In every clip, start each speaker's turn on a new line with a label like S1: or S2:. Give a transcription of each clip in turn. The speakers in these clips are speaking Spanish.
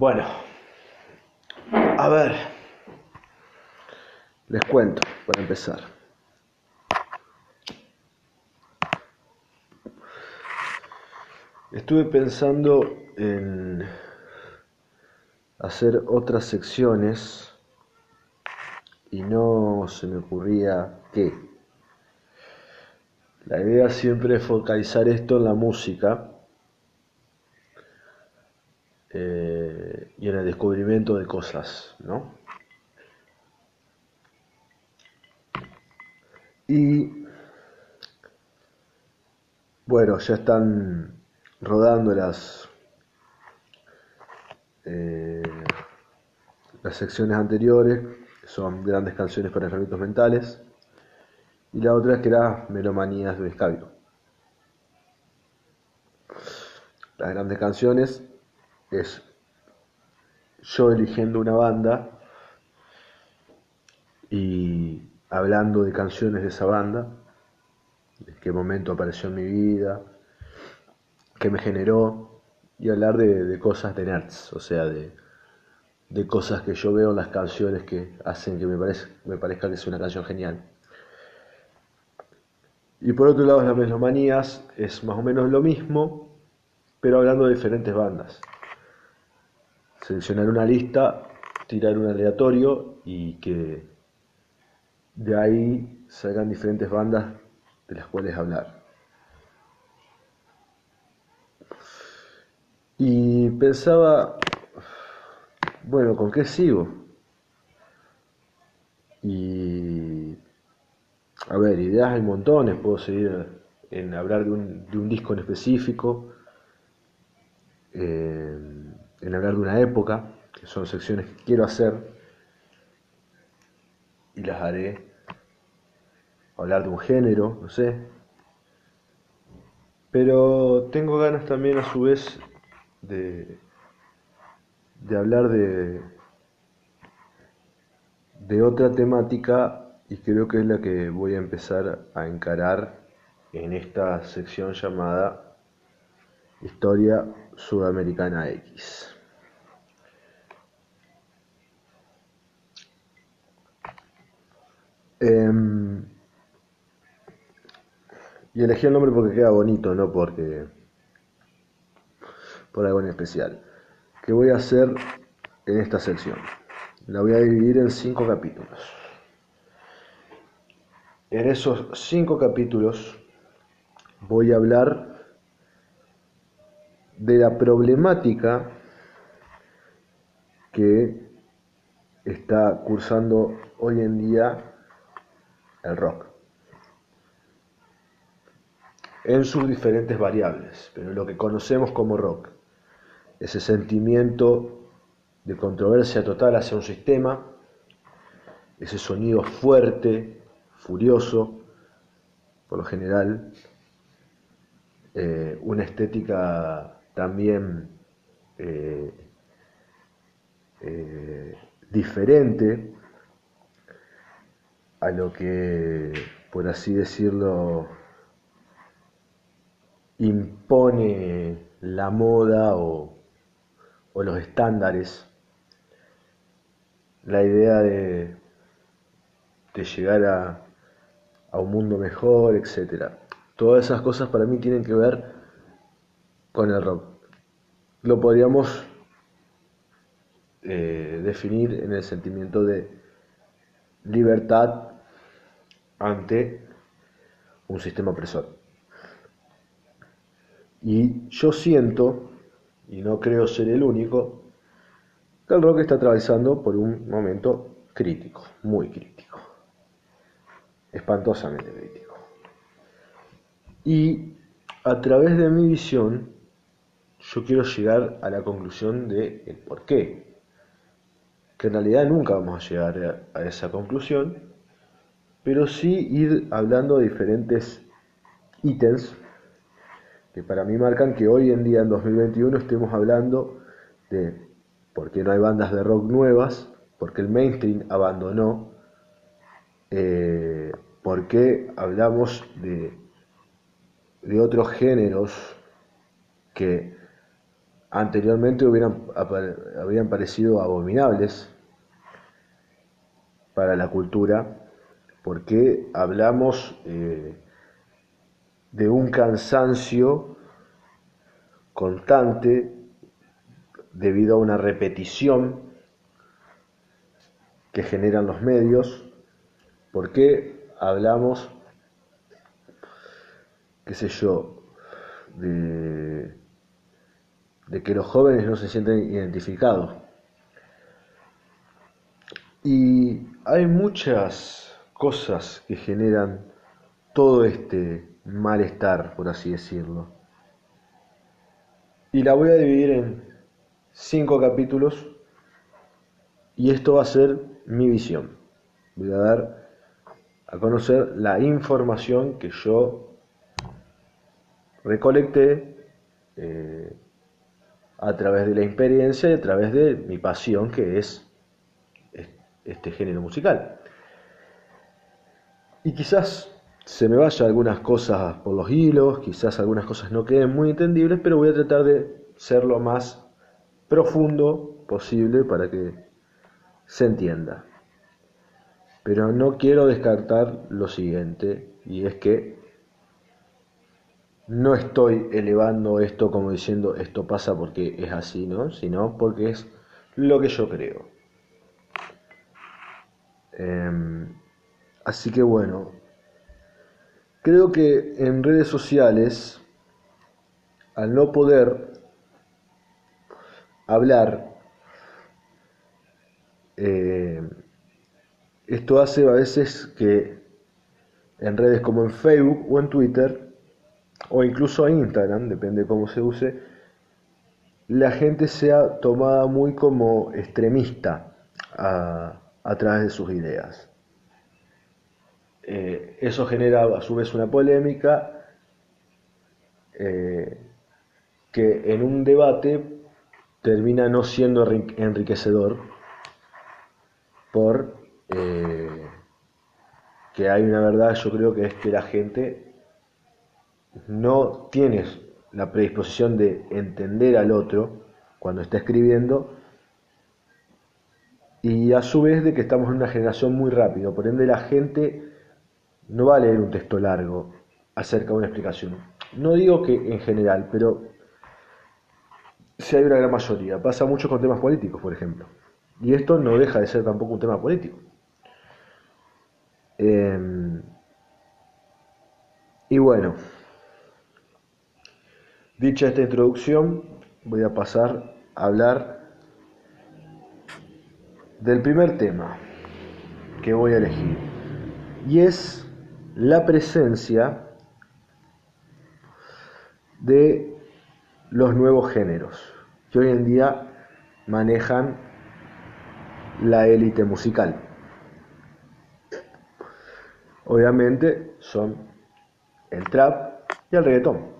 S1: Bueno, a ver, les cuento para empezar. Estuve pensando en hacer otras secciones y no se me ocurría qué. La idea siempre es focalizar esto en la música eh, y el descubrimiento de cosas, ¿no? Y bueno, ya están rodando las eh, las secciones anteriores, que son grandes canciones para enfermitos mentales, y la otra que era Melomanías de Escabio. Las grandes canciones es yo eligiendo una banda y hablando de canciones de esa banda, de qué momento apareció en mi vida, qué me generó, y hablar de, cosas de nerds, o sea, de, cosas que yo veo en las canciones que hacen que me, me parezca que es una canción genial. Y por otro lado, las melomanías es más o menos lo mismo, pero hablando de diferentes bandas seleccionar una lista, tirar un aleatorio y que de ahí salgan diferentes bandas de las cuales hablar. Y pensaba, bueno, ¿con qué sigo? Y, a ver, ideas hay montones, puedo seguir en hablar de un, de un disco en específico. Eh, en hablar de una época, que son secciones que quiero hacer y las haré. Hablar de un género, no sé. Pero tengo ganas también a su vez de, de hablar de, de otra temática y creo que es la que voy a empezar a encarar en esta sección llamada Historia Sudamericana X. Em, y elegí el nombre porque queda bonito, no porque por algo en especial. ¿Qué voy a hacer en esta sección? La voy a dividir en cinco capítulos. En esos cinco capítulos voy a hablar de la problemática que está cursando hoy en día el rock. En sus diferentes variables, pero lo que conocemos como rock, ese sentimiento de controversia total hacia un sistema, ese sonido fuerte, furioso, por lo general, eh, una estética también eh, eh, diferente a lo que, por así decirlo, impone la moda o, los estándares, la idea de, de llegar a, a, un mundo mejor, etc. Todas esas cosas para mí tienen que ver con el rock. Lo podríamos eh, definir en el sentimiento de libertad ante un sistema opresor. Y yo siento, y no creo ser el único, que el rock está atravesando por un momento crítico, muy crítico, espantosamente crítico. Y a través de mi visión, yo quiero llegar a la conclusión de el por qué. Que en realidad nunca vamos a llegar a esa conclusión, pero sí ir hablando de diferentes ítems que para mí marcan que hoy en día, en 2021, estemos hablando de por qué no hay bandas de rock nuevas, por qué el mainstream abandonó, eh, por qué hablamos de, de otros géneros que anteriormente hubieran, habían parecido abominables para la cultura, porque hablamos eh, de un cansancio constante debido a una repetición que generan los medios, porque hablamos, qué sé yo, de, de que los jóvenes no se sienten identificados. Y hay muchas cosas que generan todo este malestar, por así decirlo. Y la voy a dividir en cinco capítulos y esto va a ser mi visión. Voy a dar a conocer la información que yo recolecté eh, a través de la experiencia y a través de mi pasión que es este género musical. Y quizás se me vayan algunas cosas por los hilos, quizás algunas cosas no queden muy entendibles, pero voy a tratar de ser lo más profundo posible para que se entienda. Pero no quiero descartar lo siguiente, y es que no estoy elevando esto como diciendo esto pasa porque es así, ¿no? Sino porque es lo que yo creo. Em, así que bueno, creo que en redes sociales, al no poder hablar, eh, esto hace a veces que en redes como en Facebook o en Twitter, o incluso en Instagram, depende de cómo se use, la gente sea tomada muy como extremista a través de sus ideas. Eh, eso genera a su vez una polémica eh, que en un debate termina no siendo enriquecedor por eh, que hay una verdad, yo creo que es que la gente no tiene la predisposición de entender al otro cuando está escribiendo y a su vez de que estamos en una generación muy rápida, por ende la gente no va a leer un texto largo acerca de una explicación. No digo que en general, pero si hay una gran mayoría. Pasa mucho con temas políticos, por ejemplo. Y esto no deja de ser tampoco un tema político. Em, y bueno, dicha esta introducción, voy a pasar a hablar del primer tema que voy a elegir y es la presencia de los nuevos géneros que hoy en día manejan la élite musical. Obviamente son el trap y el reggaetón,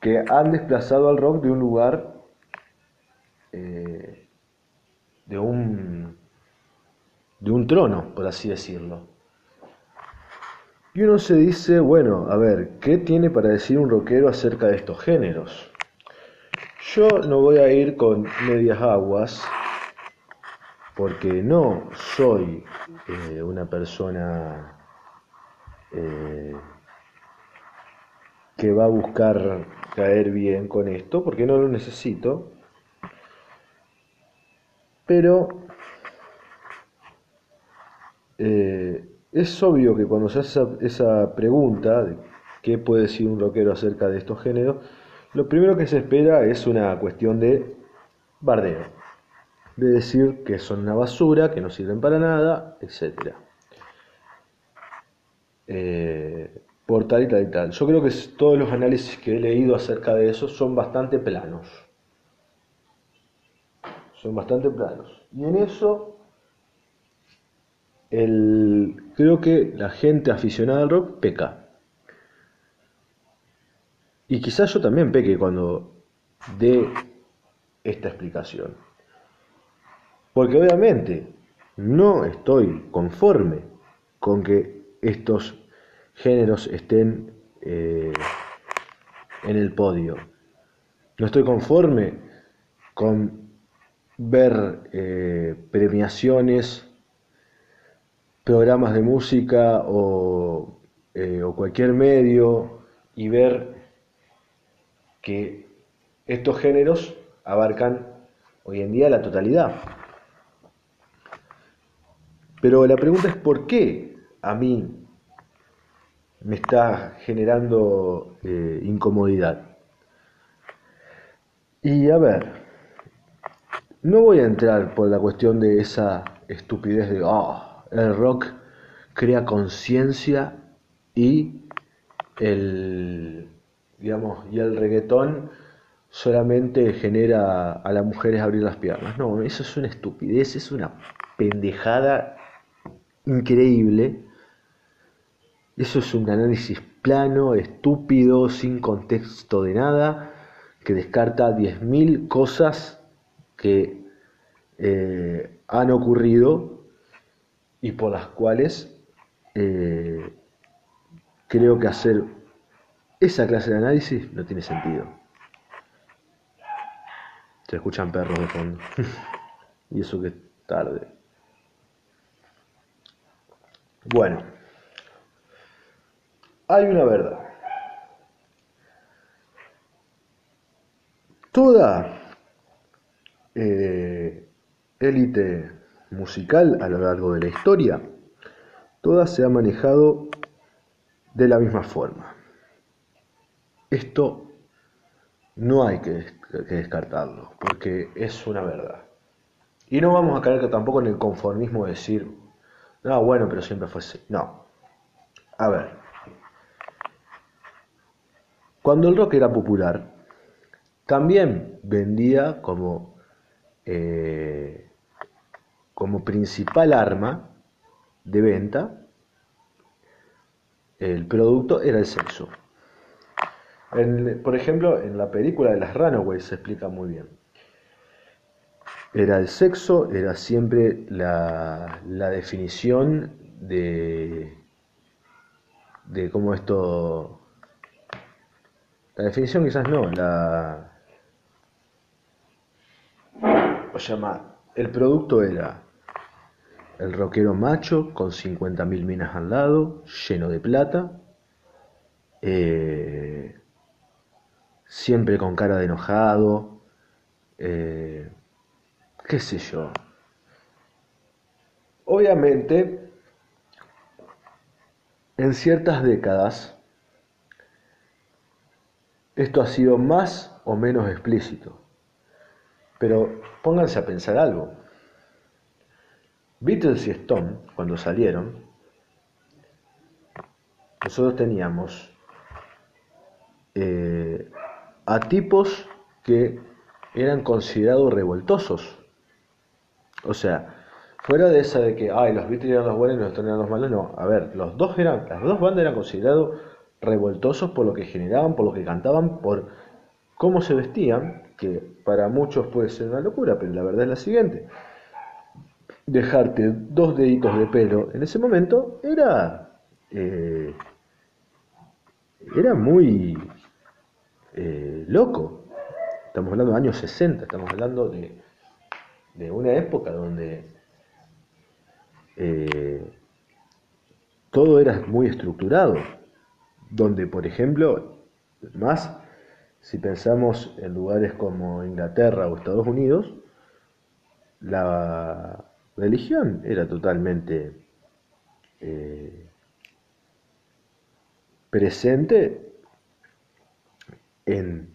S1: que han desplazado al rock de un lugar eh, de, un, de un trono, por así decirlo. Y uno se dice, bueno, a ver, ¿qué tiene para decir un rockero acerca de estos géneros? Yo no voy a ir con medias aguas, porque no soy eh, una persona eh, que va a buscar caer bien con esto, porque no lo necesito. Pero eh, es obvio que cuando se hace esa, pregunta de qué puede decir un rockero acerca de estos géneros, lo primero que se espera es una cuestión de bardeo, de decir que son una basura, que no sirven para nada, etc. Eh, por tal y tal y tal. Yo creo que todos los análisis que he leído acerca de eso son bastante planos son bastante planos. Y en eso, el, creo que la gente aficionada al rock peca. Y quizás yo también peque cuando dé esta explicación. Porque obviamente no estoy conforme con que estos géneros estén eh, en el podio. No estoy conforme con ver eh, premiaciones, programas de música o, eh, o cualquier medio y ver que estos géneros abarcan hoy en día la totalidad. Pero la pregunta es por qué a mí me está generando eh, incomodidad. Y a ver, no voy a entrar por la cuestión de esa estupidez de, oh, el rock crea conciencia y el, digamos, y el reggaetón solamente genera a las mujeres abrir las piernas. No, eso es una estupidez, es una pendejada increíble. Eso es un análisis plano, estúpido, sin contexto de nada, que descarta 10.000 cosas que eh, han ocurrido y por las cuales eh, creo que hacer esa clase de análisis no tiene sentido. Se escuchan perros de fondo. y eso que es tarde. Bueno, hay una verdad. Toda eh, élite musical a lo largo de la historia, toda se ha manejado de la misma forma. Esto no hay que, descartarlo, porque es una verdad. Y no vamos a caer tampoco en el conformismo de decir, no, bueno, pero siempre fue así. No. A ver. Cuando el rock era popular, también vendía como, eh, como principal arma de venta, el producto era el sexo. por ejemplo, en la película de las Runaways se explica muy bien era el sexo, era siempre la, definición de, de cómo esto... La definición quizás no, la... O llama, el producto era el rockero macho con 50.000 minas al lado, lleno de plata, eh, siempre con cara de enojado, eh, qué sé yo. Obviamente, en ciertas décadas, esto ha sido más o menos explícito. Pero pónganse a pensar algo. Beatles y Stone, cuando salieron, nosotros teníamos eh, a tipos que eran considerados revoltosos. O sea, fuera de esa de que, ay, los Beatles eran los buenos y los Stones eran los malos, no. A ver, los dos eran, las dos bandas eran considerados revoltosos por lo que generaban, por lo que cantaban, por cómo se vestían, que para muchos puede ser una locura, pero la verdad es la siguiente. Dejarte dos deditos de pelo en ese momento era, eh, era muy eh, loco. Estamos hablando de años 60, estamos hablando de de una época donde eh, todo era muy estructurado, donde, por ejemplo, más si pensamos en lugares como Inglaterra o Estados Unidos, la religión era totalmente eh, presente en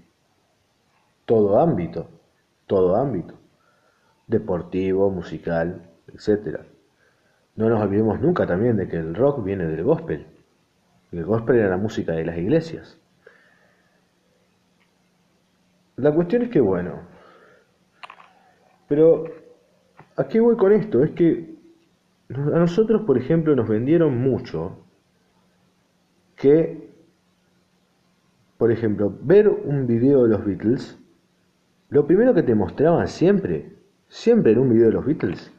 S1: todo ámbito, todo ámbito deportivo, musical, etc. No nos olvidemos nunca también de que el rock viene del gospel. El gospel era la música de las iglesias. La cuestión es que, bueno, pero ¿a qué voy con esto? Es que a nosotros, por ejemplo, nos vendieron mucho que, por ejemplo, ver un video de los Beatles, lo primero que te mostraban siempre siempre en un video de los Beatles,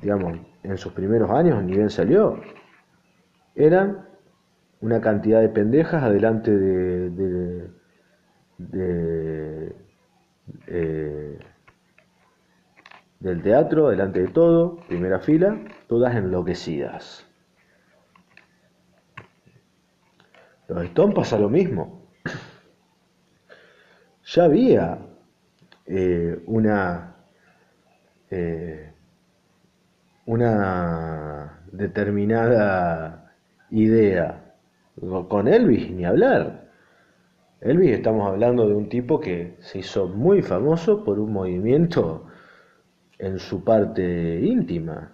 S1: digamos, en sus primeros años, ni bien salió, eran una cantidad de pendejas adelante de, de, eh, del teatro, delante de todo, primera fila, todas enloquecidas. Los Stones pasa lo mismo. Ya había eh, una, eh, una determinada idea. Con Elvis ni hablar. Elvis estamos hablando de un tipo que se hizo muy famoso por un movimiento en su parte íntima.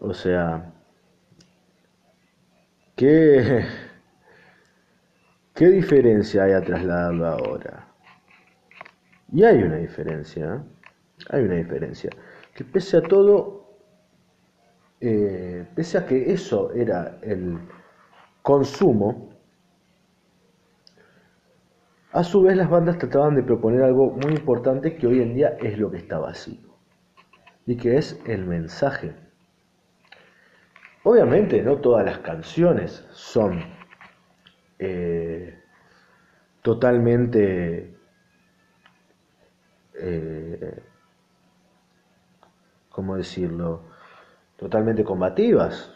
S1: O sea, ¿qué, qué diferencia hay a trasladarlo ahora? Y hay una diferencia, hay una diferencia. Que pese a todo, eh, pese a que eso era el consumo, a su vez las bandas trataban de proponer algo muy importante que hoy en día es lo que está vacío, y que es el mensaje. Obviamente no todas las canciones son eh, totalmente eh, ¿cómo decirlo? Totalmente combativas.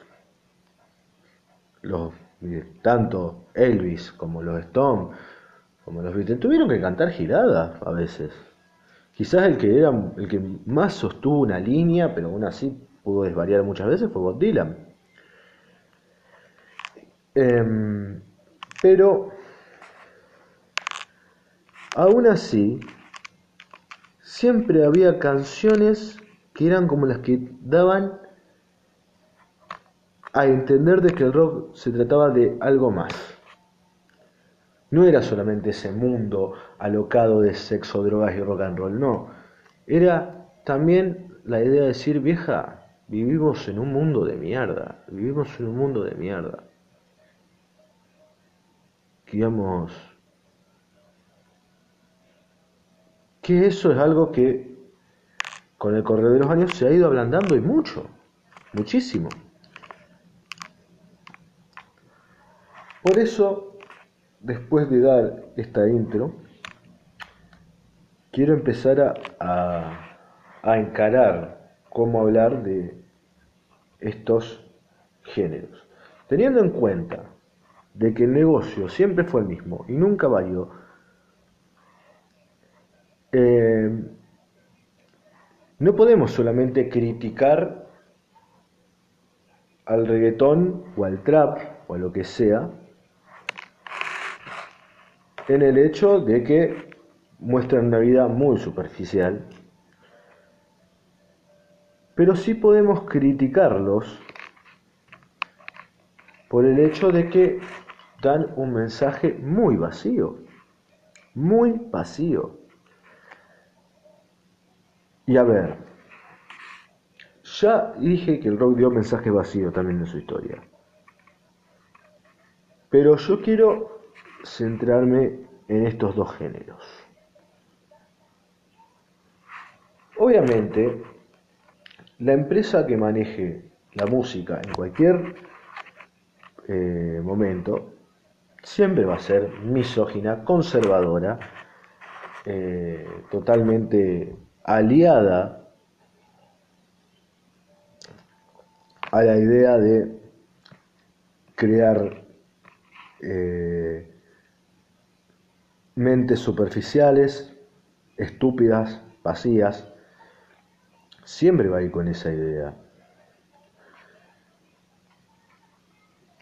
S1: Los, tanto Elvis como los Stones, como los Beatles, tuvieron que cantar giradas a veces. Quizás el que, era, el que más sostuvo una línea, pero aún así pudo desvariar muchas veces, fue Bob Dylan. Em, pero aún así, siempre había canciones que eran como las que daban a entender de que el rock se trataba de algo más. No era solamente ese mundo alocado de sexo, drogas y rock and roll, no. Era también la idea de decir, vieja, vivimos en un mundo de mierda, vivimos en un mundo de mierda. Digamos, que eso es algo que con el correr de los años se ha ido ablandando y mucho, muchísimo. Por eso, después de dar esta intro, quiero empezar a, a, encarar cómo hablar de estos géneros. Teniendo en cuenta de que el negocio siempre fue el mismo y nunca varió, eh, no podemos solamente criticar al reggaetón o al trap o a lo que sea en el hecho de que muestran una vida muy superficial, pero sí podemos criticarlos por el hecho de que dan un mensaje muy vacío, muy vacío. Y a ver, ya dije que el rock dio mensaje vacío también en su historia. Pero yo quiero centrarme en estos dos géneros. Obviamente, la empresa que maneje la música en cualquier eh, momento siempre va a ser misógina, conservadora, eh, totalmente aliada a la idea de crear eh, mentes superficiales, estúpidas, vacías, siempre va a ir con esa idea.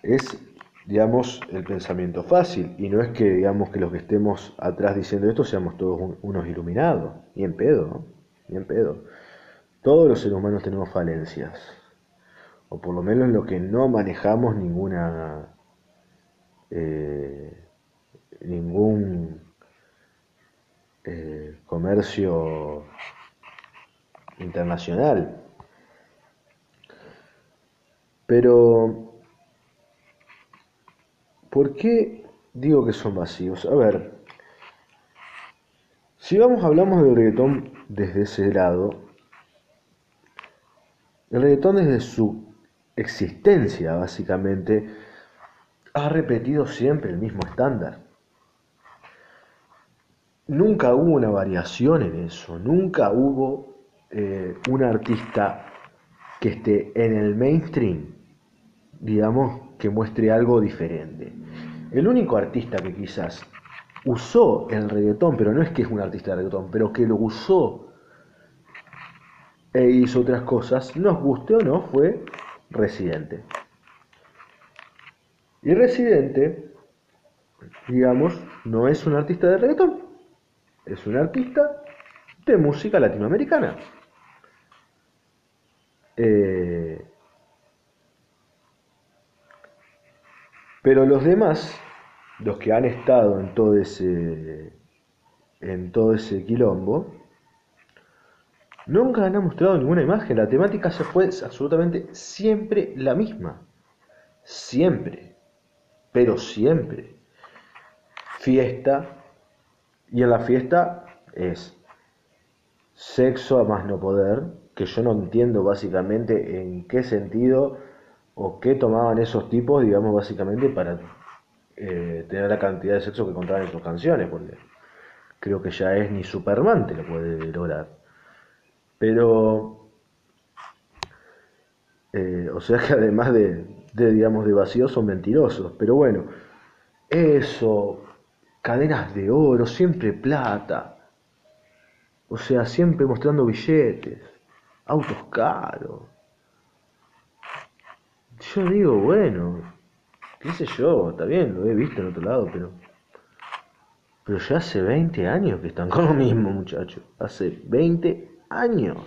S1: Es, digamos, el pensamiento fácil, y no es que, digamos, que los que estemos atrás diciendo esto seamos todos unos iluminados, ni en pedo, ¿no? ni en pedo. Todos los seres humanos tenemos falencias, o por lo menos en lo que no manejamos ninguna, eh, ningún eh, comercio internacional. Pero, ¿por qué digo que son vacíos? A ver, si vamos, hablamos del reggaetón desde ese lado, el reggaetón desde su existencia, básicamente, ha repetido siempre el mismo estándar. Nunca hubo una variación en eso, nunca hubo eh, un artista que esté en el mainstream, digamos, que muestre algo diferente. El único artista que quizás usó el reggaetón, pero no es que es un artista de reggaetón, pero que lo usó e hizo otras cosas, nos guste o no, fue Residente. Y Residente, digamos, no es un artista de reggaetón, es un artista de música latinoamericana. Eh, pero los demás, los que han estado en todo ese, en todo ese quilombo, nunca han mostrado ninguna imagen. La temática se fue absolutamente siempre la misma. Siempre. Pero siempre. Fiesta. Y en la fiesta es sexo a más no poder, que yo no entiendo básicamente en qué sentido o qué tomaban esos tipos, digamos, básicamente para eh, tener la cantidad de sexo que contaban en sus canciones, porque creo que ya es ni Superman te lo puede lograr. Pero, eh, o sea que además de, de, digamos, de vacíos son mentirosos. Pero bueno, eso, cadenas de oro, siempre plata. O sea, siempre mostrando billetes, autos caros. Yo digo, bueno, qué sé yo, está bien, lo he visto en otro lado, pero... Pero ya hace 20 años que están con lo mismo, muchachos. Hace 20 años.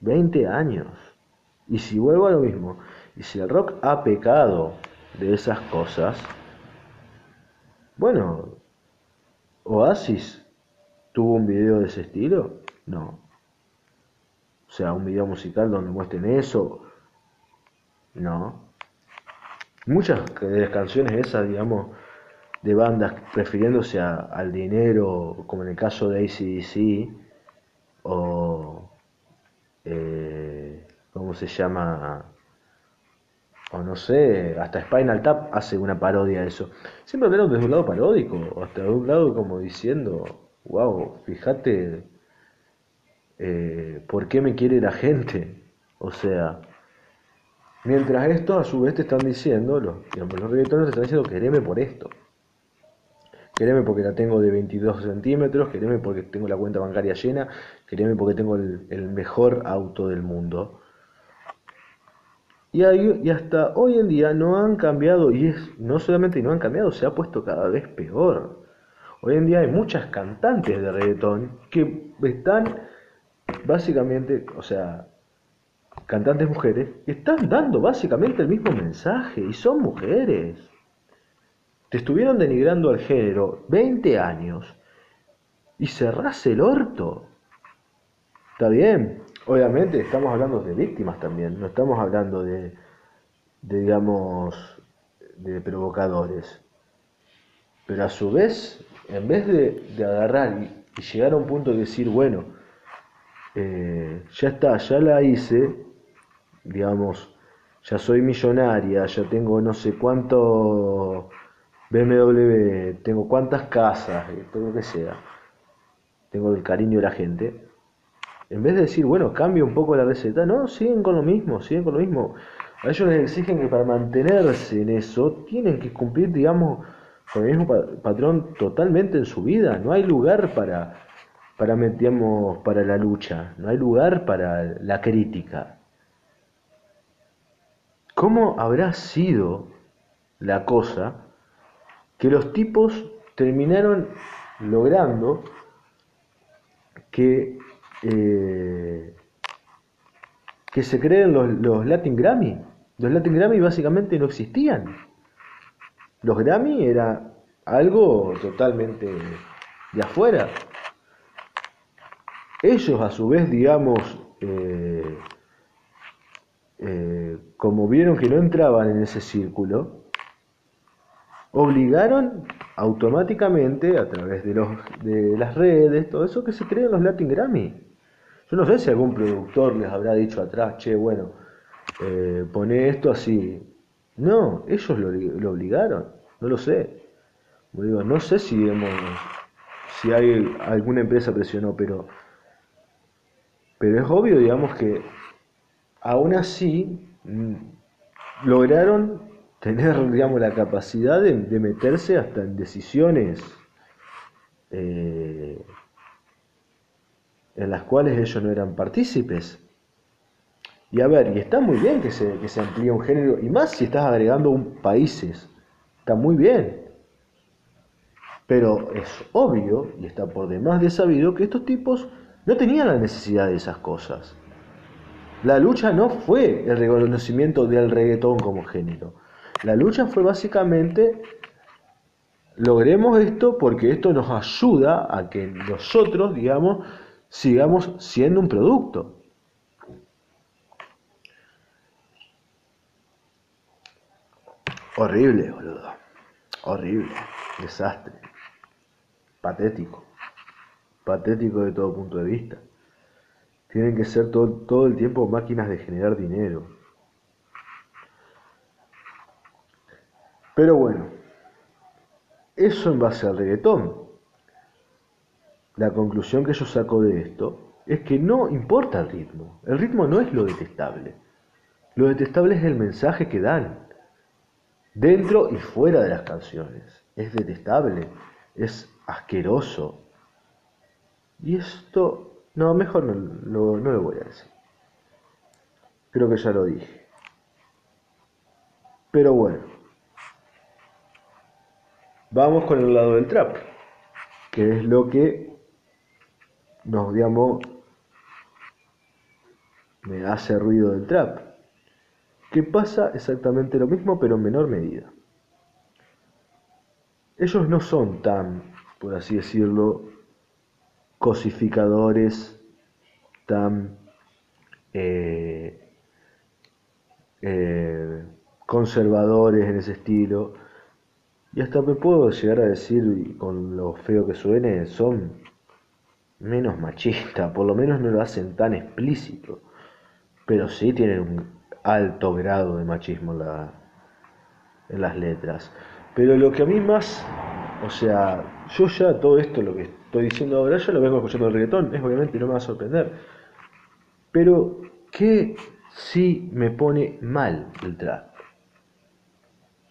S1: 20 años. Y si vuelvo a lo mismo, y si el rock ha pecado de esas cosas, bueno, Oasis tuvo un video de ese estilo, no. O sea, un video musical donde muestren eso, no. Muchas de las canciones esas, digamos, de bandas refiriéndose al dinero, como en el caso de ACDC, o, eh, ¿cómo se llama? O no sé, hasta Spinal Tap hace una parodia de eso. Siempre hablaron desde un lado paródico, hasta de un lado como diciendo, wow, fíjate, eh, ¿por qué me quiere la gente? O sea, Mientras esto, a su vez, te están diciendo, los, digamos, los reggaetones te están diciendo, quereme por esto. Quereme porque la tengo de 22 centímetros, quereme porque tengo la cuenta bancaria llena, quereme porque tengo el, mejor auto del mundo. Y, hasta hoy en día no han cambiado, y es no solamente no han cambiado, se ha puesto cada vez peor. Hoy en día hay muchas cantantes de reggaetón que están básicamente, o sea, cantantes mujeres, están dando básicamente el mismo mensaje y son mujeres. Te estuvieron denigrando al género 20 años y cerrás el orto. Está bien, obviamente estamos hablando de víctimas también, no estamos hablando de, digamos, de provocadores. Pero a su vez, en vez de, agarrar y, llegar a un punto de decir, bueno, eh, ya está, ya la hice, digamos, ya soy millonaria, ya tengo no sé cuánto BMW, tengo cuántas casas, todo lo que sea, tengo el cariño de la gente, en vez de decir, bueno, cambio un poco la receta, no, siguen con lo mismo, siguen con lo mismo. A ellos les exigen que para mantenerse en eso tienen que cumplir, digamos, con el mismo patrón totalmente en su vida. No hay lugar para, para, para la lucha, no hay lugar para la crítica. ¿Cómo habrá sido la cosa que los tipos terminaron logrando que, eh, que se creen los, los Latin Grammy? Los Latin Grammy básicamente no existían. Los Grammy era algo totalmente de afuera. Ellos a su vez, digamos, eh, eh, como vieron que no entraban en ese círculo, obligaron automáticamente a través de, los, de las redes, todo eso, que se creen los Latin Grammy. Yo no sé si algún productor les habrá dicho atrás, che, bueno, eh, pone esto así. No, ellos lo, lo, obligaron, no lo sé. digo, no sé si hemos si hay alguna empresa presionó, pero, pero es obvio, digamos, que aún así mm, lograron tener, digamos, la capacidad de, meterse hasta en decisiones eh, en las cuales ellos no eran partícipes. Y a ver, y está muy bien que se, que se amplíe un género, y más si estás agregando un, países, está muy bien. Pero es obvio, y está por demás de sabido, que estos tipos no tenían la necesidad de esas cosas. La lucha no fue el reconocimiento del reggaetón como género. La lucha fue básicamente, logremos esto porque esto nos ayuda a que nosotros, digamos, sigamos siendo un producto. Horrible, boludo. Horrible. Desastre. Patético. Patético de todo punto de vista. Tienen que ser todo, todo el tiempo máquinas de generar dinero. Pero bueno, eso en base al reggaetón. La conclusión que yo saco de esto es que no importa el ritmo. El ritmo no es lo detestable. Lo detestable es el mensaje que dan dentro y fuera de las canciones. Es detestable, es asqueroso. Y esto, no, mejor no, no, lo voy a decir. Creo que ya lo dije. Pero bueno, vamos con el lado del trap, que es lo que nos, digamos, me hace ruido del trap que pasa exactamente lo mismo pero en menor medida. Ellos no son tan, por así decirlo, cosificadores, tan eh, eh, conservadores en ese estilo. Y hasta me puedo llegar a decir, con lo feo que suene, son menos machistas, por lo menos no lo hacen tan explícito, pero sí tienen un alto grado de machismo en, las letras. Pero lo que a mí más, o sea, yo ya todo esto, lo que estoy diciendo ahora, yo lo vengo escuchando el reggaetón, es obviamente no me va a sorprender. Pero, ¿qué sí me pone mal el trap?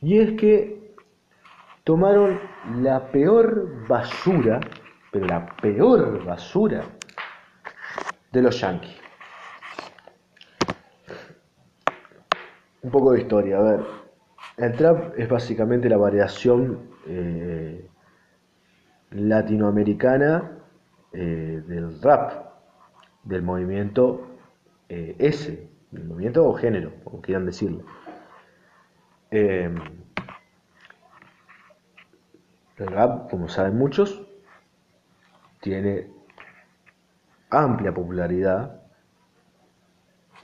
S1: Y es que tomaron la peor basura, pero la peor basura de los yankees. Un poco de historia, a ver. El trap es básicamente la variación eh, latinoamericana eh, del rap, del movimiento eh, S, del movimiento o género, como quieran decirlo. el rap, como saben muchos, tiene amplia popularidad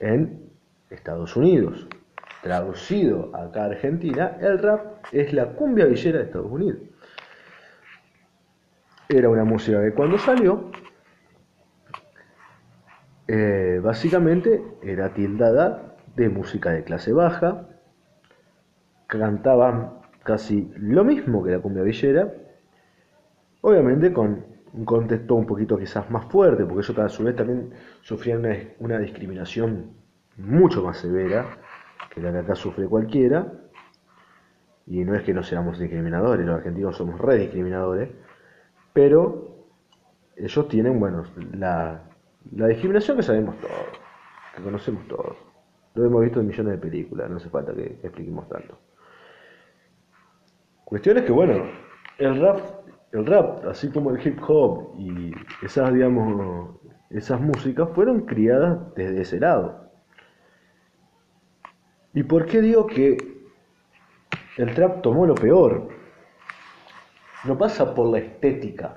S1: en Estados Unidos. Traducido acá a Argentina, el rap es la cumbia villera de Estados Unidos. Era una música que cuando salió, eh, básicamente era tildada de música de clase baja, cantaban casi lo mismo que la cumbia villera, obviamente con un contexto un poquito quizás más fuerte, porque ellos a su vez también sufrían una discriminación mucho más severa que la que acá sufre cualquiera, y no es que no seamos discriminadores, los argentinos somos re discriminadores, pero ellos tienen, bueno, la, la discriminación que sabemos todos, que conocemos todos, lo hemos visto en millones de películas, no hace falta que, expliquemos tanto. Cuestión es que, bueno, el rap, el rap, así como el hip hop y esas, digamos, esas músicas fueron criadas desde ese lado. ¿Y por qué digo que el trap tomó lo peor? No pasa por la estética,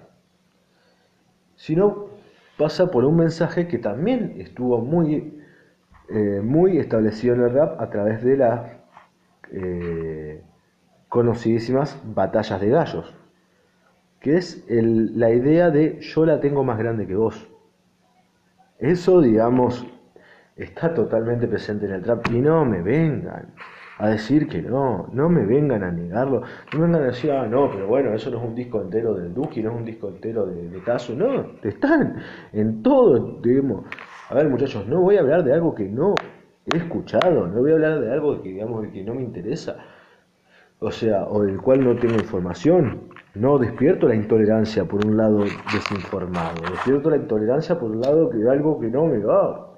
S1: sino pasa por un mensaje que también estuvo muy, eh, muy establecido en el rap a través de las eh, conocidísimas batallas de gallos, que es la idea de yo la tengo más grande que vos. Eso, digamos, está totalmente presente en el trap. Y no me vengan a decir que no, no me vengan a negarlo, no me vengan a decir, ah, no, pero bueno, eso no es un disco entero del Duki, no es un disco entero de, de Caso, no, están en todo, digamos. A ver, muchachos, no voy a hablar de algo que no he escuchado, no voy a hablar de algo que, digamos, que no me interesa, o sea, o del cual no tengo información. No despierto la intolerancia por un lado desinformado, despierto la intolerancia por un lado que algo que no me va.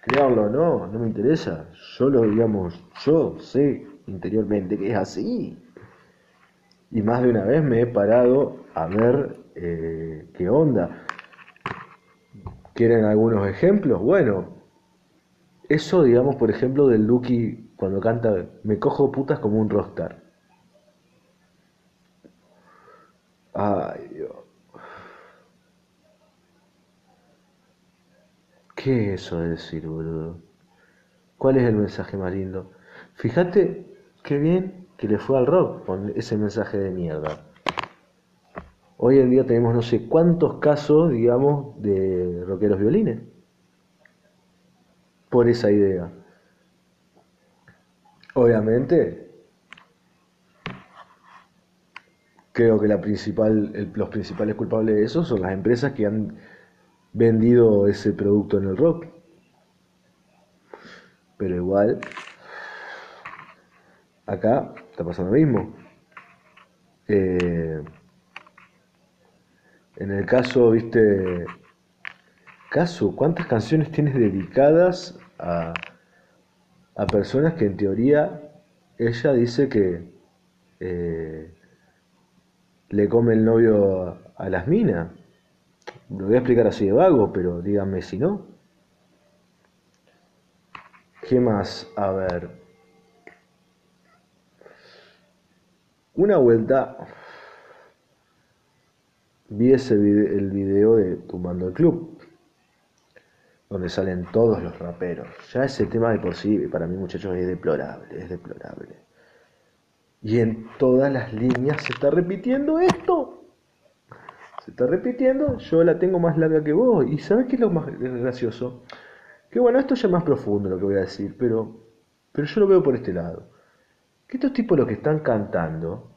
S1: Créanlo no, no me interesa. Yo lo, digamos, yo sé interiormente que es así. Y más de una vez me he parado a ver eh, qué onda. ¿Quieren algunos ejemplos? Bueno, eso, digamos, por ejemplo, del Lucky cuando canta Me cojo putas como un rockstar. Ay, Dios. ¿Qué es eso de decir, boludo? ¿Cuál es el mensaje más lindo? Fíjate qué bien que le fue al rock con ese mensaje de mierda. Hoy en día tenemos no sé cuántos casos, digamos, de rockeros violines. Por esa idea. Obviamente, creo que la principal, los principales culpables de eso son las empresas que han vendido ese producto en el rock. Pero igual, acá está pasando lo mismo. Eh, en el caso, viste, caso, ¿cuántas canciones tienes dedicadas a, a personas que en teoría ella dice que eh, le come el novio a las minas? Lo voy a explicar así de vago, pero díganme si no. ¿Qué más? A ver. Una vuelta vi ese el video de Tumbando el Club, donde salen todos los raperos. Ya ese tema de por sí, para mí muchachos, es deplorable, es deplorable. Y en todas las líneas se está repitiendo esto se está repitiendo, yo la tengo más larga que vos. ¿Y sabes qué es lo más gracioso? Que bueno, esto ya es más profundo lo que voy a decir, pero, pero yo lo veo por este lado. Que estos tipos lo que están cantando,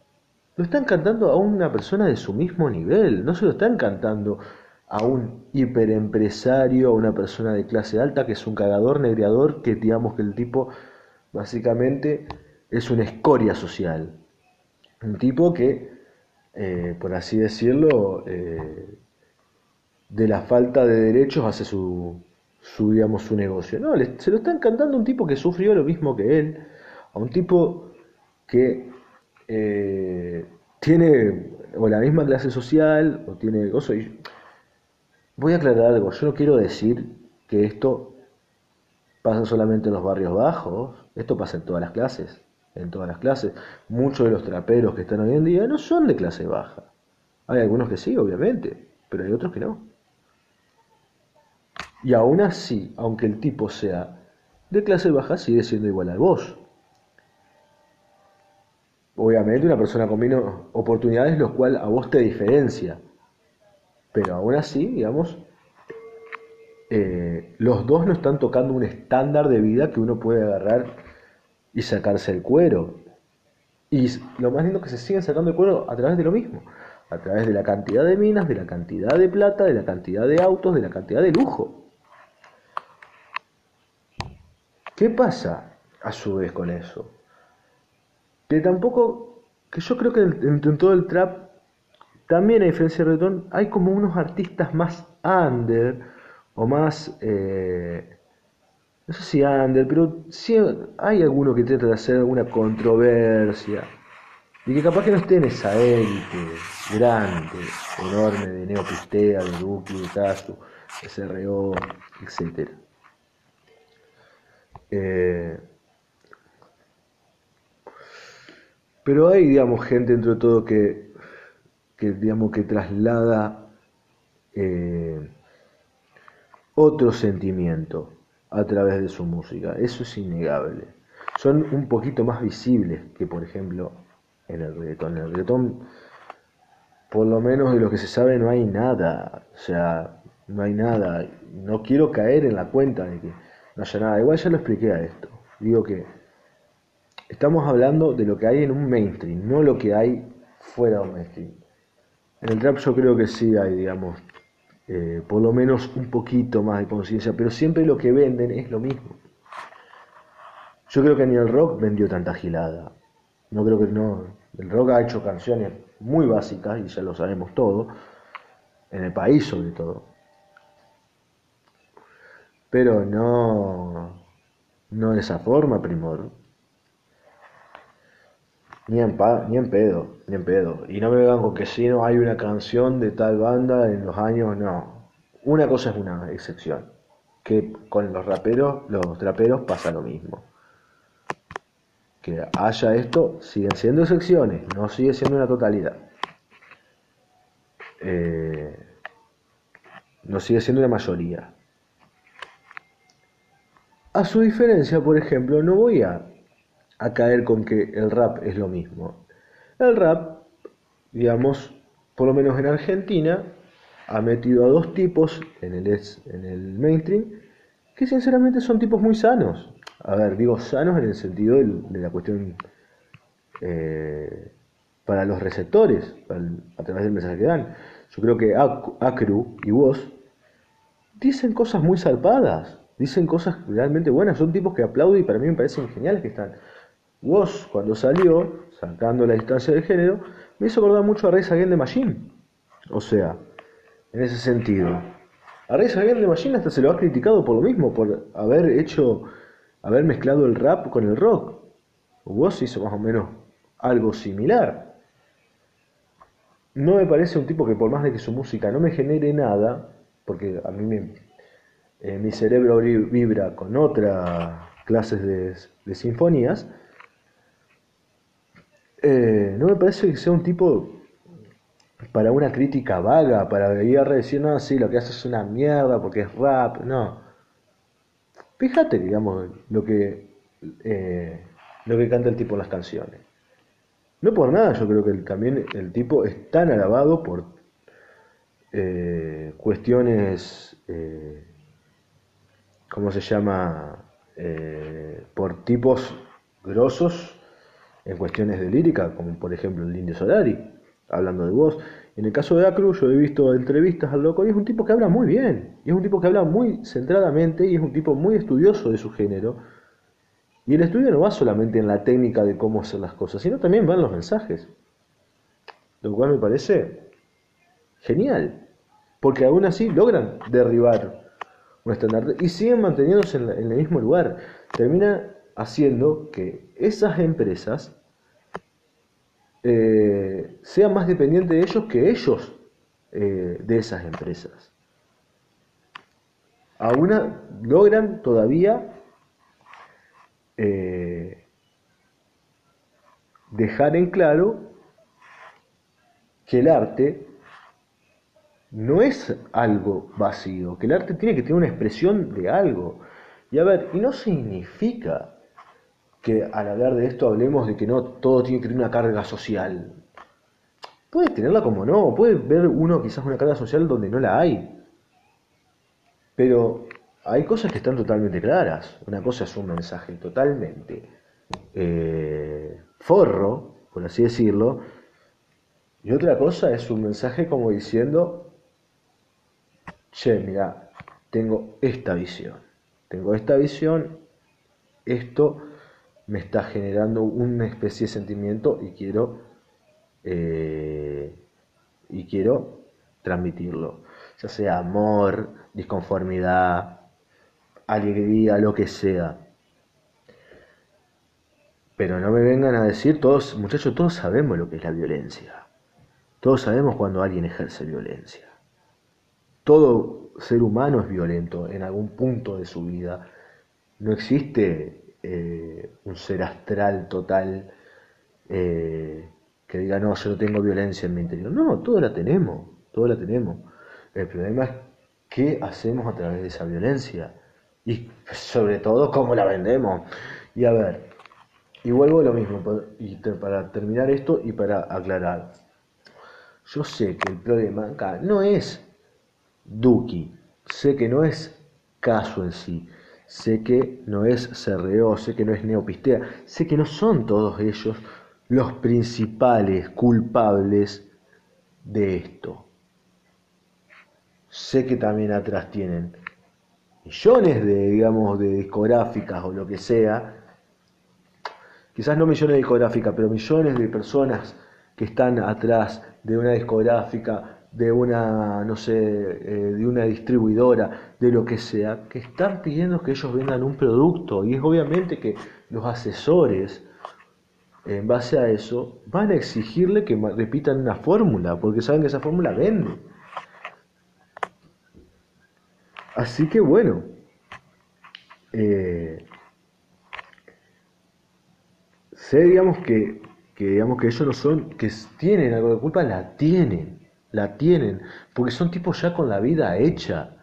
S1: lo están cantando a una persona de su mismo nivel, no se lo están cantando a un hiperempresario, a una persona de clase alta que es un cagador, negreador, que digamos que el tipo básicamente es una escoria social. Un tipo que eh, por así decirlo, eh, de la falta de derechos hace su, su, digamos, su negocio. No, se lo está encantando a un tipo que sufrió lo mismo que él, a un tipo que eh, tiene o la misma clase social o tiene cosas. Voy a aclarar algo, yo no quiero decir que esto pasa solamente en los barrios bajos, esto pasa en todas las clases en todas las clases. Muchos de los traperos que están hoy en día no son de clase baja. Hay algunos que sí, obviamente, pero hay otros que no. Y aún así, aunque el tipo sea de clase baja, sigue siendo igual al vos. Obviamente una persona con menos oportunidades, lo cual a vos te diferencia. Pero aún así, digamos, eh, los dos no están tocando un estándar de vida que uno puede agarrar y sacarse el cuero. Y lo más lindo es que se siguen sacando el cuero a través de lo mismo, a través de la cantidad de minas, de la cantidad de plata, de la cantidad de autos, de la cantidad de lujo. ¿Qué pasa a su vez con eso? Que tampoco, que yo creo que en, todo el trap, también a diferencia de reggaetón, hay como unos artistas más under o más... Eh, no sé si under, pero sí hay alguno que trata de hacer alguna controversia. Y que capaz que no esté en esa élite grande, enorme de Neopistea, de Duki, de Tazu, de SRO, etc. Eh, pero hay, digamos, gente dentro de todo que, que digamos, que traslada eh, otro sentimiento a través de su música. Eso es innegable. Son un poquito más visibles que, por ejemplo, en el reggaetón. En el reggaetón, por lo menos de lo que se sabe, no hay nada. O sea, no hay nada. No quiero caer en la cuenta de que no haya nada. Igual ya lo expliqué a esto. digo que estamos hablando de lo que hay en un mainstream, no lo que hay fuera de un mainstream. En el trap yo creo que sí hay, digamos, eh, por lo menos un poquito más de conciencia, pero siempre lo que venden es lo mismo. Yo creo que ni el rock vendió tanta gilada. No creo que no. El rock ha hecho canciones muy básicas, y ya lo sabemos todo, en el país sobre todo. Pero no, no de esa forma, primor. Ni en, ni en pedo, ni en pedo. Y no me vengan con que si no hay una canción de tal banda en los años, no. Una cosa es una excepción. Que con los raperos, los traperos pasa lo mismo. Que haya esto, siguen siendo excepciones, no sigue siendo una totalidad. Eh, no sigue siendo una mayoría. A su diferencia, por ejemplo, no voy a a caer con que el rap es lo mismo. El rap, digamos, por lo menos en Argentina, ha metido a dos tipos en el, en el mainstream que sinceramente son tipos muy sanos. A ver, digo sanos en el sentido de, la cuestión eh, para los receptores, a través del mensaje que dan. Yo creo que Acru y vos dicen cosas muy salpadas, dicen cosas realmente buenas, son tipos que aplauden y para mí me parecen geniales que están. Woz, cuando salió, sacando la distancia de género, me hizo acordar mucho a Rise Against the Machine. O sea, en ese sentido. A Rise Against the Machine hasta se lo ha criticado por lo mismo, por haber hecho, haber mezclado el rap con el rock. Woz hizo más o menos algo similar. No me parece un tipo que por más de que su música no me genere nada, porque a mí me, eh, mi cerebro vibra con otras clases de, de sinfonías, eh, no me parece que sea un tipo para una crítica vaga, para ir a decir, no, sí, lo que hace es una mierda porque es rap, no. Fíjate, digamos, lo que, eh, lo que canta el tipo en las canciones. No por nada, yo creo que también el tipo es tan alabado por eh, cuestiones, ¿cómo se llama? por tipos grosos en cuestiones de lírica, como por ejemplo el Indio Solari, hablando de voz. En el caso de Acru, yo he visto entrevistas al loco y es un tipo que habla muy bien, y es un tipo que habla muy centradamente y es un tipo muy estudioso de su género. Y el estudio no va solamente en la técnica de cómo hacer las cosas, sino también va en los mensajes. Lo cual me parece genial, porque aún así logran derribar un estándar y siguen manteniéndose en, en el mismo lugar. Termina haciendo que esas empresas eh, sean más dependientes de ellos que ellos eh, de esas empresas. Aún logran todavía eh, dejar en claro que el arte no es algo vacío, que el arte tiene que tener una expresión de algo. Y a ver, y no significa que al hablar de esto hablemos de que no todo tiene que tener una carga social. Puede tenerla como no, puede ver uno quizás una carga social donde no la hay. Pero hay cosas que están totalmente claras. Una cosa es un mensaje totalmente eh, forro, por así decirlo, y otra cosa es un mensaje como diciendo, che, mira, tengo esta visión, tengo esta visión, esto me está generando una especie de sentimiento y quiero eh, y quiero transmitirlo. Ya sea amor disconformidad alegría lo que sea. Pero no me vengan a decir todos muchachos todos sabemos lo que es la violencia. Todos sabemos cuando alguien ejerce violencia. Todo ser humano es violento en algún punto de su vida. No existe eh, un ser astral total eh, que diga, no, yo no tengo violencia en mi interior. No, todo la tenemos, todo la tenemos. El problema es qué hacemos a través de esa violencia y sobre todo cómo la vendemos. Y a ver, y vuelvo a lo mismo, para terminar esto y para aclarar. Yo sé que el problema acá no es Duki, sé que no es caso en sí, sé que no es Cerreo, sé que no es Neopistea, sé que no son todos ellos los principales culpables de esto. Sé que también atrás tienen millones de, digamos, de discográficas o lo que sea, quizás no millones de discográficas, pero millones de personas que están atrás de una discográfica, de una, no sé, eh, de una distribuidora, de lo que sea, que están pidiendo que ellos vendan un producto. Y es obviamente que los asesores, en base a eso, van a exigirle que repitan una fórmula, porque saben que esa fórmula vende. Así que bueno, eh, sé digamos que, que, digamos que ellos no son, que tienen algo de culpa, la tienen, la tienen, porque son tipos ya con la vida hecha,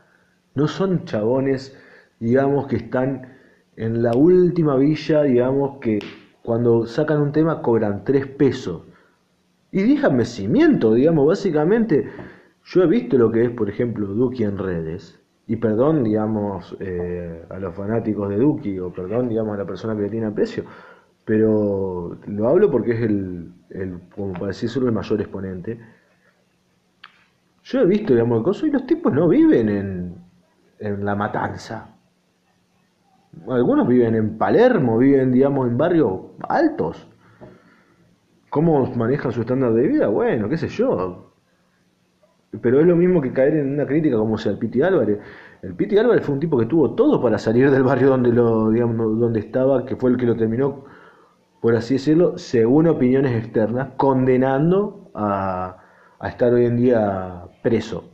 S1: no son chabones, digamos, que están en la última villa, digamos, que cuando sacan un tema cobran tres pesos. Y díganme cimiento, digamos, básicamente, yo he visto lo que es, por ejemplo, Duki en redes, y perdón, digamos, eh, a los fanáticos de Duki, o perdón, digamos, a la persona que le tiene aprecio, pero lo hablo porque es el, el como para decirlo, el mayor exponente. Yo he visto, digamos, coso, y los tipos no viven en, en La Matanza. Algunos viven en Palermo, viven, digamos, en barrios altos. ¿Cómo manejan su estándar de vida? Bueno, qué sé yo. Pero es lo mismo que caer en una crítica como sea el Piti Álvarez. El Piti Álvarez fue un tipo que tuvo todo para salir del barrio donde lo, digamos, donde estaba, que fue el que lo terminó, por así decirlo, según opiniones externas, condenando a, a estar hoy en día preso.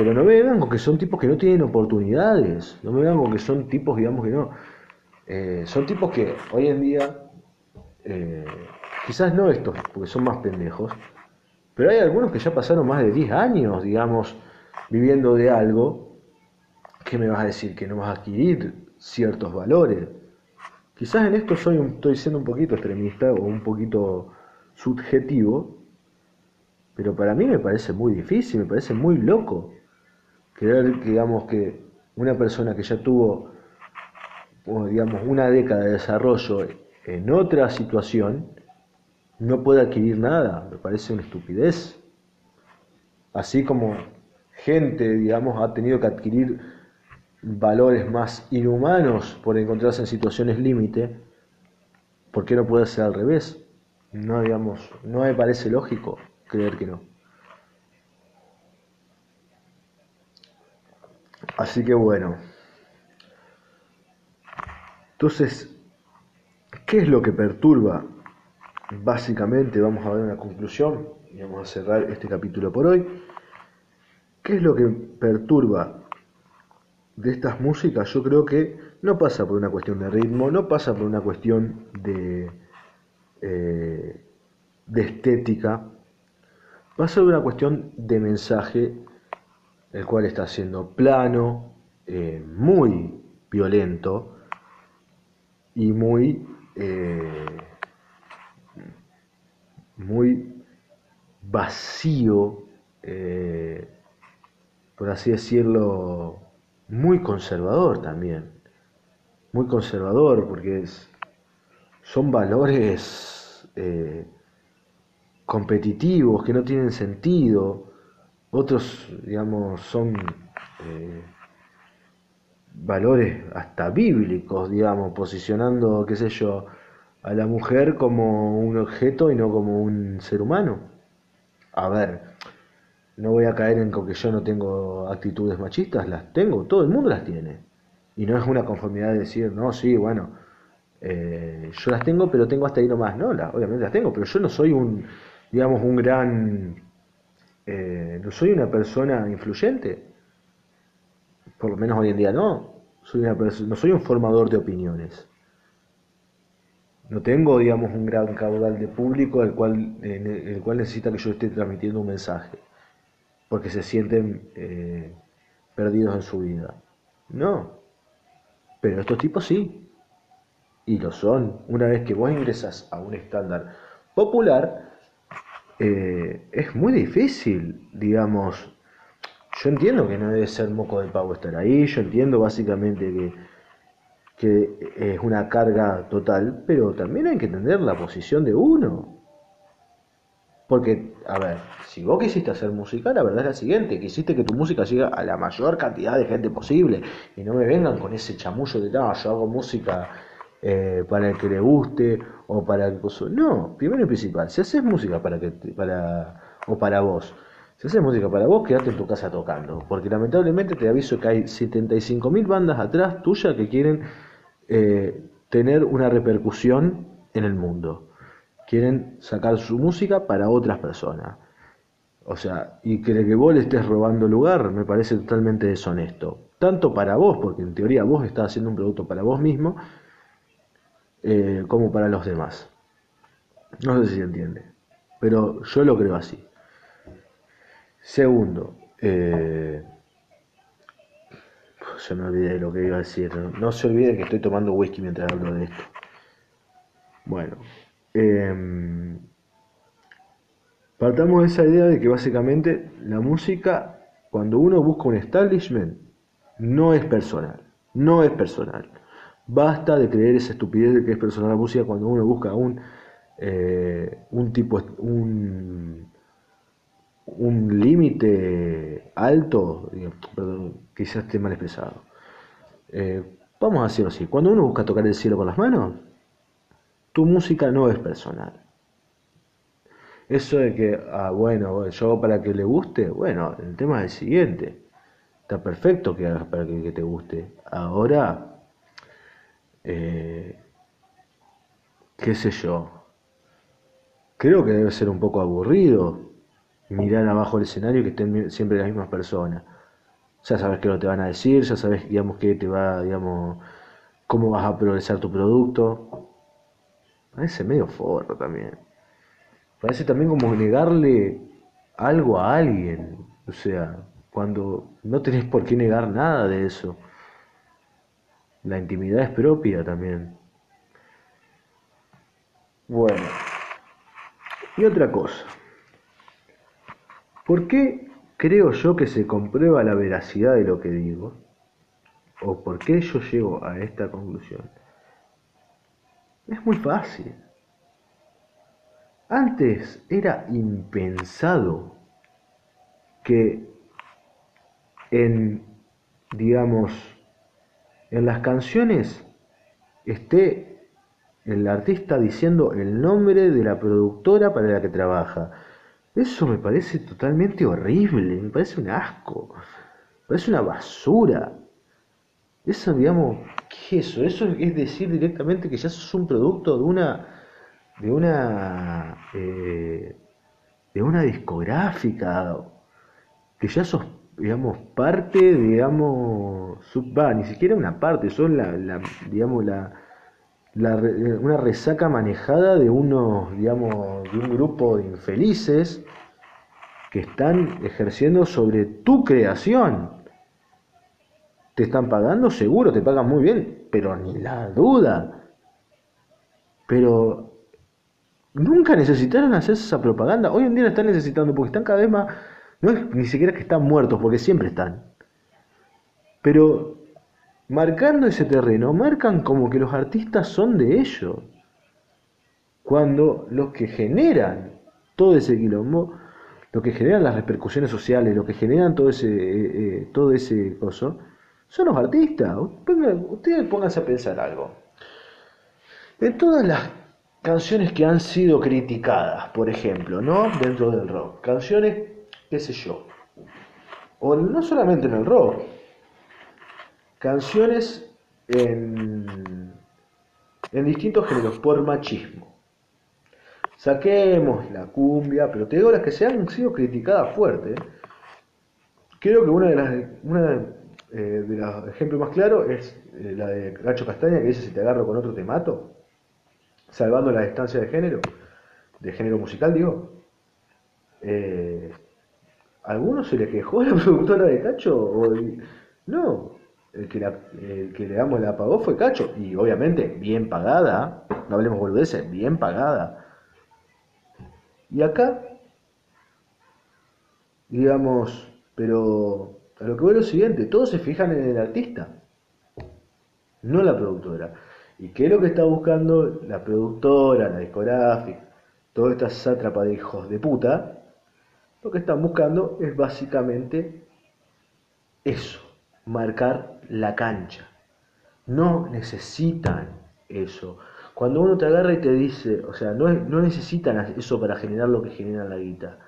S1: Pero no me vengan con que son tipos que no tienen oportunidades, no me vengan con que son tipos, digamos que no. Eh, son tipos que hoy en día, eh, quizás no estos, porque son más pendejos, pero hay algunos que ya pasaron más de 10 años, digamos, viviendo de algo, que me vas a decir? Que no vas a adquirir ciertos valores. Quizás en esto soy estoy siendo un poquito extremista o un poquito subjetivo, pero para mí me parece muy difícil, me parece muy loco creer, digamos, que una persona que ya tuvo, digamos, una década de desarrollo en otra situación, no puede adquirir nada, me parece una estupidez. Así como gente, digamos, ha tenido que adquirir valores más inhumanos por encontrarse en situaciones límite, ¿por qué no puede ser al revés? No, digamos, no me parece lógico creer que no. Así que bueno. Entonces, ¿qué es lo que perturba básicamente vamos a ver una conclusión y vamos a cerrar este capítulo por hoy. ¿Qué es lo que perturba de estas músicas? Yo creo que no pasa por una cuestión de ritmo, no pasa por una cuestión de, eh, de estética, pasa por una cuestión de mensaje, el cual está siendo plano, eh, muy violento y muy... Eh, muy vacío, eh, por así decirlo, muy conservador también. Muy conservador porque son valores competitivos que no tienen sentido. Otros, digamos, son eh, valores hasta bíblicos, digamos, posicionando, qué sé yo, a la mujer como un objeto y no como un ser humano. A ver, no voy a caer en que yo no tengo actitudes machistas, las tengo, todo el mundo las tiene. Y no es una conformidad de decir, no, sí, bueno, eh, yo las tengo, pero tengo hasta ahí nomás. No, obviamente las tengo, pero yo no soy un, digamos, un gran, eh, no soy una persona influyente. Por lo menos hoy en día no. Soy una no soy un formador de opiniones no tengo, digamos, un gran caudal de público el cual, el cual necesita que yo esté transmitiendo un mensaje, porque se sienten eh, perdidos en su vida. No, pero estos tipos sí, y lo son. Una vez que vos ingresas a un estándar popular, eh, es muy difícil, digamos. yo entiendo que no debe ser moco de pavo estar ahí, yo entiendo básicamente que, que es una carga total, pero también hay que entender la posición de uno. Porque, a ver, si vos quisiste hacer música, la verdad es la siguiente, quisiste que tu música llegue a la mayor cantidad de gente posible y no me vengan con ese chamullo de, no, yo hago música eh, para el que le guste o para el No, primero y principal, si haces música para que para o para vos, si haces música para vos, quédate en tu casa tocando, porque lamentablemente te aviso que hay 75.000 bandas atrás tuya que quieren eh, tener una repercusión en el mundo quieren sacar su música para otras personas. O sea, y que, que vos le estés robando lugar me parece totalmente deshonesto. Tanto para vos, porque en teoría vos estás haciendo un producto para vos mismo, eh, como para los demás. No sé si se entiende, pero yo lo creo así. Segundo, eh, se me olvidé lo que iba a decir. No se olviden que estoy tomando whisky mientras hablo de esto. Bueno, eh, partamos de esa idea de que básicamente la música, cuando uno busca un establishment, no es personal, no es personal. Basta de creer esa estupidez de que es personal la música cuando uno busca un, eh, un tipo, un, un límite alto, perdón, quizás esté mal expresado. Eh, vamos a decirlo así, cuando uno busca tocar el cielo con las manos, tu música no es personal. Eso de que, ah, bueno, yo para que le guste, bueno, el tema es el siguiente. Está perfecto que hagas para que, te guste. Ahora, eh, qué sé yo. Creo que debe ser un poco aburrido mirar abajo el escenario que estén siempre las mismas personas. Ya sabes qué lo te van a decir, ya sabes, digamos, qué te va, digamos, cómo vas a progresar tu producto. Parece medio forro también. Parece también como negarle algo a alguien. O sea, cuando no tenés por qué negar nada de eso. La intimidad es propia también. Bueno. Y otra cosa. ¿Por qué creo yo que se comprueba la veracidad de lo que digo? ¿O por qué yo llego a esta conclusión? Es muy fácil. Antes era impensado que en, digamos, en las canciones esté el artista diciendo el nombre de la productora para la que trabaja. Eso me parece totalmente horrible, me parece un asco, me parece una basura. Eso, digamos, ¿qué es eso? Eso es decir directamente que ya sos un producto de una, de una, eh, de una discográfica, que ya sos, digamos, parte, digamos, sub, va, ni siquiera una parte, sos la, la digamos, la, la, una resaca manejada de unos, digamos, de un grupo de infelices que están ejerciendo sobre tu creación. ¿Te están pagando? Seguro, te pagan muy bien, pero ni la duda. Pero nunca necesitaron hacer esa propaganda. Hoy en día la están necesitando porque están cada vez más... No es ni siquiera que están muertos, porque siempre están. Pero marcando ese terreno, marcan como que los artistas son de ellos. Cuando los que generan todo ese quilombo, lo que generan las repercusiones sociales, lo que generan todo ese, eh, eh, todo ese coso, son los artistas. Ustedes pónganse a pensar algo. En todas las canciones que han sido criticadas, por ejemplo, ¿no? Dentro del rock. Canciones, qué sé yo. O no solamente en el rock. Canciones en, en distintos géneros, por machismo. Saquemos la cumbia, pero te digo las que se han sido criticadas fuerte. Creo que una de eh, de los ejemplos más claros es eh, la de Gacho Castaña que dice si te agarro con otro te mato, salvando la distancia de género, de género musical digo. Eh, ¿A alguno se le quejó la productora de Cacho? O, no, el que, el que le damos la pagó fue Cacho, y obviamente bien pagada, no hablemos boludeces, bien pagada. Y acá, digamos, Pero a lo que voy es lo siguiente, todos se fijan en el artista, no la productora. ¿Y qué es lo que está buscando la productora, la discográfica, toda esta sátrapa de hijos de puta? Lo que están buscando es básicamente eso, marcar la cancha. No necesitan eso. Cuando uno te agarra y te dice, o sea, no, no necesitan eso para generar lo que genera la guita.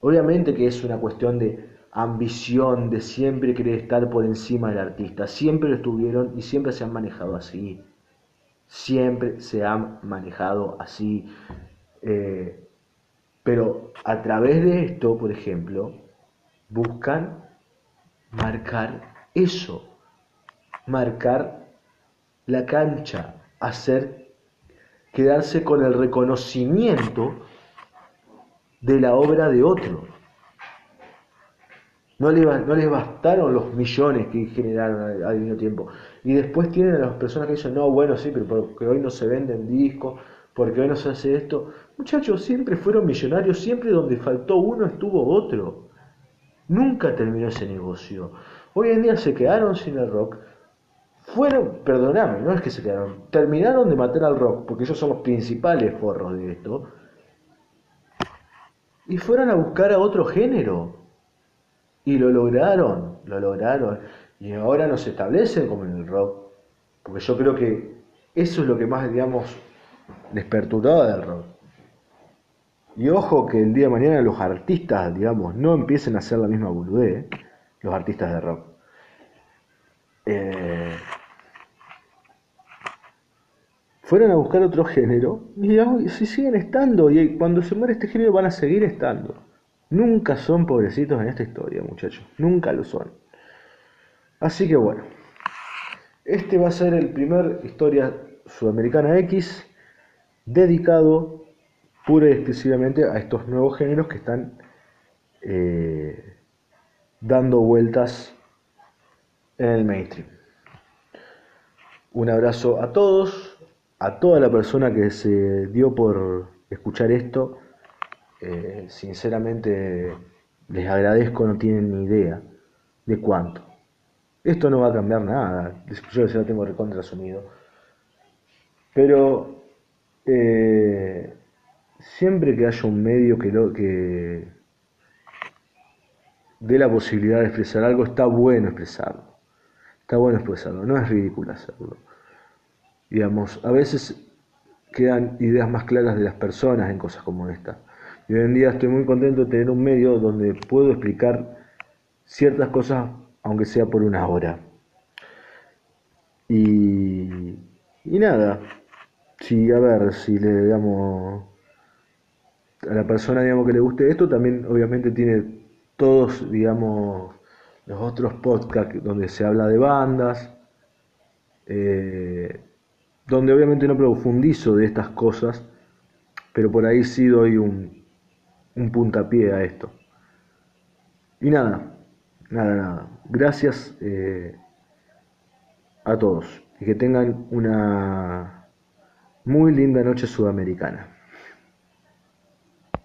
S1: Obviamente que es una cuestión de ambición, de siempre querer estar por encima del artista. Siempre lo estuvieron y siempre se han manejado así. Siempre se han manejado así. Eh, pero a través de esto, por ejemplo, buscan marcar eso, marcar la cancha, hacer, quedarse con el reconocimiento de la obra de otro. No, le, no les bastaron los millones que generaron al, mismo tiempo. Y después tienen a las personas que dicen, no, bueno, sí, pero porque hoy no se venden discos, porque no se hace esto. Muchachos, siempre fueron millonarios, siempre donde faltó uno estuvo otro. Nunca terminó ese negocio. Hoy en día se quedaron sin el rock. Fueron, perdóname, no es que se quedaron, terminaron de matar al rock, porque ellos son los principales forros de esto. Y fueron a buscar a otro género. Y lo lograron, lo lograron. Y ahora no se establecen como en el rock. Porque yo creo que eso es lo que más, digamos, les perturbaba del rock. Y ojo que el día de mañana los artistas, digamos, no empiecen a hacer la misma boludez, los artistas de rock. Eh, fueron a buscar otro género y si siguen estando, y cuando se muere este género van a seguir estando. Nunca son pobrecitos en esta historia, muchachos, nunca lo son. Así que bueno, este va a ser el primer historia sudamericana X dedicado pura y exclusivamente a estos nuevos géneros que están eh, dando vueltas en el mainstream. Un abrazo a todos, a toda la persona que se dio por escuchar esto. Eh, sinceramente les agradezco, no tienen ni idea de cuánto. Esto no va a cambiar nada, yo ya lo tengo recontra Pero eh, siempre que haya un medio que, lo, que dé la posibilidad de expresar algo, está bueno expresarlo. Está bueno expresarlo, no es ridículo hacerlo. Digamos, a veces quedan ideas más claras de las personas en cosas como esta. Y hoy en día estoy muy contento de tener un medio donde puedo explicar ciertas cosas, aunque sea por una hora. Y, y nada, si, a ver, si le damos a la persona digamos que le guste esto, también obviamente tiene todos, digamos, los otros podcasts donde se habla de bandas, eh, donde obviamente no profundizo de estas cosas, pero por ahí sí doy un, un puntapié a esto. Y nada, nada, nada. Gracias eh, a todos y que tengan una muy linda noche sudamericana.